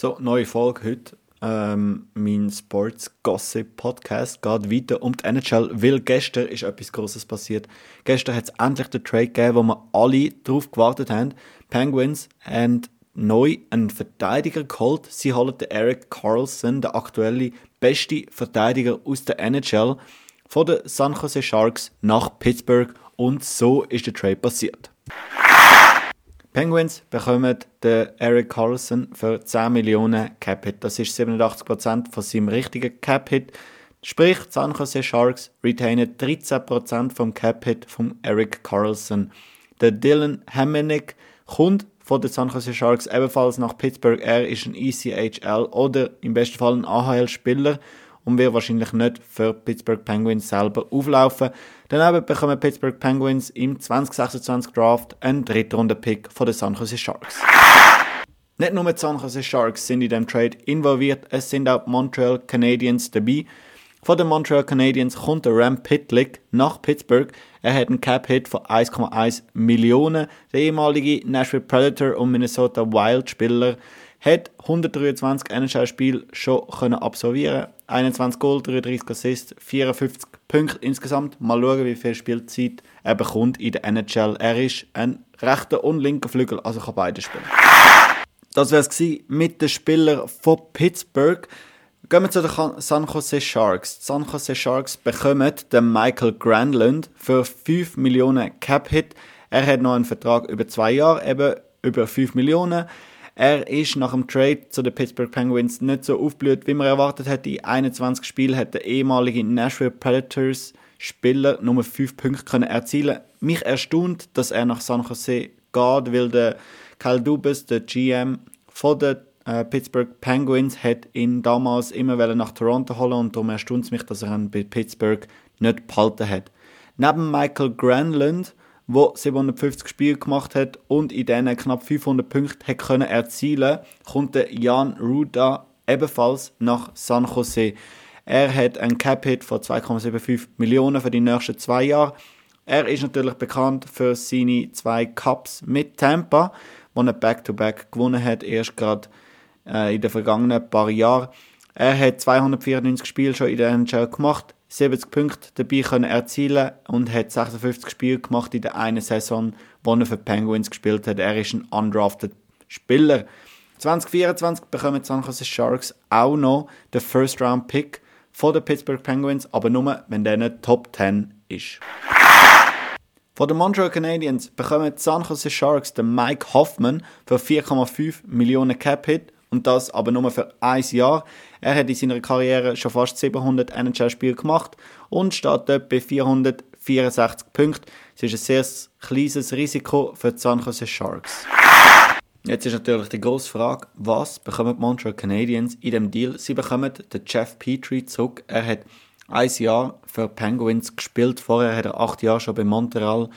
So, neue Folge heute. Ähm, mein Sports Gossip Podcast geht weiter um die NHL, weil gestern ist etwas Großes passiert. Gestern hat es endlich den Trade gegeben, wo wir alle darauf gewartet haben. Penguins haben neu einen Verteidiger geholt. Sie holen den Eric Carlson, der aktuelle beste Verteidiger aus der NHL, von den San Jose Sharks nach Pittsburgh und so ist der Trade passiert. Penguins bekommen den Eric Carlson für 10 Millionen Cap-Hit. Das ist 87% von seinem richtigen Cap-Hit. Sprich, San Jose Sharks retainen 13% vom Cap-Hit von Eric Carlson. Der Dylan Hamonic kommt von den San Jose Sharks ebenfalls nach Pittsburgh. Er ist ein ECHL oder im besten Fall ein AHL-Spieler und wird wahrscheinlich nicht für Pittsburgh Penguins selber auflaufen. Daneben bekommen Pittsburgh Penguins im 2026 Draft einen Drittrunden-Pick von den San Jose Sharks. Nicht nur die San Jose Sharks sind in dem Trade involviert, es sind auch Montreal Canadiens dabei. Von den Montreal Canadiens kommt der Ram Pitlick nach Pittsburgh. Er hat einen Cap-Hit von 1,1 Millionen. Der ehemalige Nashville Predator und Minnesota Wild-Spieler hat 123 NHL-Spiele schon können absolvieren 21 Goal, 33 Assists, 54 Punkte insgesamt. Mal schauen, wie viel Spielzeit er bekommt in der NHL. Er ist ein rechter und linker Flügel, also kann beide spielen. Das wäre es mit den Spielern von Pittsburgh. Gehen wir zu den San Jose Sharks. Die San Jose Sharks bekommen den Michael Granlund für 5 Millionen Cap-Hit. Er hat noch einen Vertrag über zwei Jahre, eben über 5 Millionen. Er ist nach dem Trade zu den Pittsburgh Penguins nicht so aufblüht, wie man erwartet hätte. In 21 Spielen hat der ehemalige Nashville Predators Spieler nur 5 Punkte können erzielen. Mich erstaunt, dass er nach San Jose geht, weil der Kyle Dubas, der GM von den äh, Pittsburgh Penguins hat ihn damals immer nach Toronto holen und darum erstaunt es mich, dass er ihn bei Pittsburgh nicht behalten hat. Neben Michael Granlund, der 750 Spiele gemacht hat und in denen knapp 500 Punkte hat können erzielen, kommt der Jan Ruda ebenfalls nach San Jose. Er hat einen Cap-Hit von 2,75 Millionen für die nächsten zwei Jahre. Er ist natürlich bekannt für seine zwei Cups mit Tampa, wo er Back-to-Back -back gewonnen hat, erst gerade äh, in den vergangenen paar Jahren. Er hat 294 Spiele schon in der NHL gemacht, 70 Punkte dabei können erzielen und hat 56 Spiele gemacht in der einen Saison, wo er für die Penguins gespielt hat. Er ist ein undrafted Spieler. 2024 bekommen die San Jose Sharks auch noch den First Round Pick von den Pittsburgh Penguins, aber nur, wenn der Top 10 ist. Von den Montreal Canadiens bekommen die San Jose Sharks den Mike Hoffman für 4,5 Millionen Cap Hit und das aber nur für ein Jahr. Er hat in seiner Karriere schon fast 700 NHL-Spiele gemacht und steht dort bei 464 Punkten. Es ist ein sehr kleines Risiko für die San Jose Sharks. Jetzt ist natürlich die grosse Frage, was bekommen die Montreal Canadiens in dem Deal? Sie bekommen den Jeff Petrie zurück. Er hat ein Jahr für Penguins gespielt. Vorher hat er acht Jahre schon bei Montreal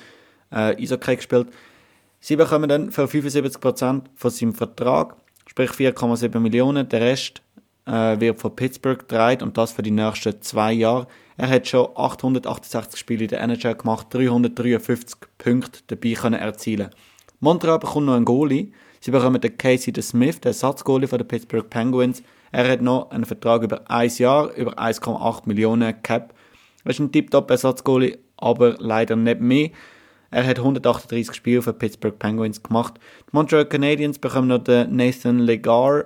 äh, Eishockey gespielt. Sie bekommen dann für 75% von seinem Vertrag sprich 4,7 Millionen. Der Rest äh, wird von Pittsburgh gedreht und das für die nächsten zwei Jahre. Er hat schon 868 Spiele in der NHL gemacht, 353 Punkte dabei können erzielen. Montreal bekommt noch einen Goalie. Sie bekommen den Casey the Smith, den Ersatzgoalie von den Pittsburgh Penguins. Er hat noch einen Vertrag über ein Jahr, über 1,8 Millionen Cap. Er ist ein tiptop Ersatzgoalie, aber leider nicht mehr. Er hat 138 Spiele für Pittsburgh Penguins gemacht. Die Montreal Canadiens bekommen noch den Nathan Legar.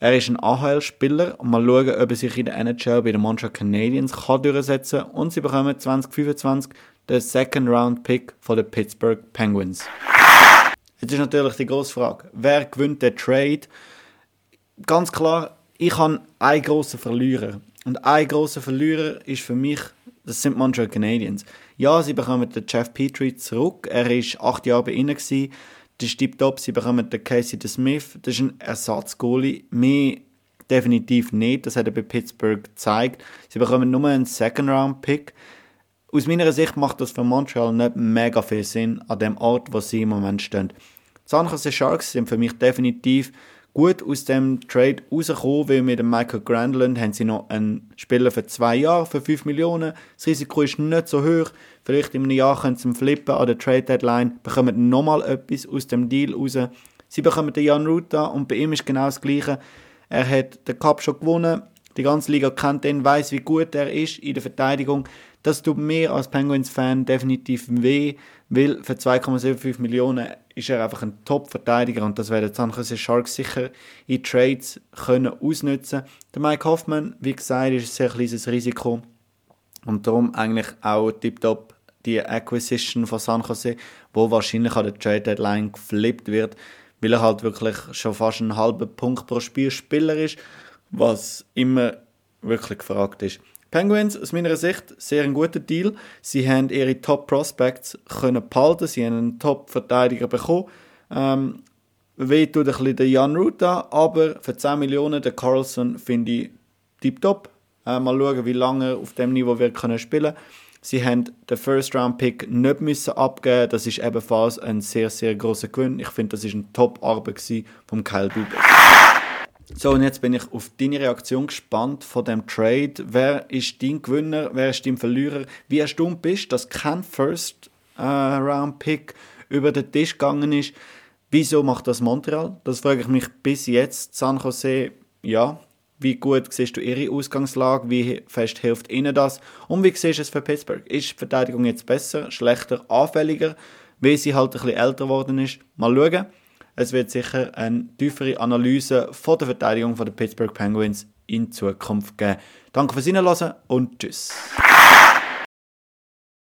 Er ist ein AHL-Spieler mal schauen, ob er sich in der NHL bei den Montreal Canadiens kann durchsetzen kann. Und sie bekommen 2025 den Second Round Pick von den Pittsburgh Penguins. Jetzt ist natürlich die grosse Frage, wer gewinnt den Trade? Ganz klar, ich habe einen grossen Verlierer. Und ein großer Verlierer ist für mich, das sind Montreal Canadiens. Ja, sie bekommen den Jeff Petrie zurück. Er war acht Jahre bei ihnen. Gewesen. Das ist tiptop. Sie bekommen den Casey the Smith. Das ist ein Ersatzgoalie. Mehr definitiv nicht. Das hat er bei Pittsburgh gezeigt. Sie bekommen nur einen Second-Round-Pick. Aus meiner Sicht macht das für Montreal nicht mega viel Sinn an dem Ort, wo sie im Moment stehen. Die San Jose Sharks sind für mich definitiv gut aus dem Trade rausgekommen, weil mit dem Michael Grandland haben sie noch einen Spieler für zwei Jahre für 5 Millionen. Das Risiko ist nicht so hoch. Vielleicht in einem Jahr können sie flippen an der Trade Deadline, bekommen nochmal etwas aus dem Deal raus. Sie bekommen den Jan Ruta und bei ihm ist genau das Gleiche. Er hat den Cup schon gewonnen. Die ganze Liga kennt ihn, weiß, wie gut er ist in der Verteidigung. Das tut mir als Penguins-Fan definitiv weh, weil für 2,75 Millionen ist er einfach ein Top-Verteidiger und das werden San Jose Sharks sicher in Trades können ausnutzen. Der Mike Hoffman, wie gesagt, ist ein sehr kleines Risiko und darum eigentlich auch tiptop die Acquisition von San Jose, wo wahrscheinlich an der Trade Deadline geflippt wird, weil er halt wirklich schon fast einen halben Punkt pro Spiel Spieler ist, was immer wirklich gefragt ist. Penguins aus meiner Sicht sehr ein guter Deal. Sie haben ihre Top Prospects können behalten, sie haben einen Top Verteidiger bekommen. Ähm, weh tut ein bisschen der Jan Ruta, aber für 10 Millionen der Carlson finde ich tiptop. Äh, mal schauen, wie lange er auf dem Niveau wird können spielen. Sie haben den First Round Pick nicht müssen abgeben. Das ist ebenfalls ein sehr sehr großer Gewinn. Ich finde, das ist eine Top Arbeit vom Kyle Dubas. So, und jetzt bin ich auf deine Reaktion gespannt von dem Trade. Wer ist dein Gewinner? Wer ist dein Verlierer? Wie erstaunt bist, dass kein First äh, Round Pick über den Tisch gegangen ist? Wieso macht das Montreal? Das frage ich mich bis jetzt. San Jose, ja, wie gut siehst du ihre Ausgangslage? Wie fest hilft ihnen das? Und wie siehst du es für Pittsburgh? Ist die Verteidigung jetzt besser, schlechter, anfälliger, weil sie halt ein bisschen älter geworden ist? Mal schauen. Es wird sicher eine tiefere Analyse von der Verteidigung der Pittsburgh Penguins in Zukunft geben. Danke fürs Hinhören und tschüss.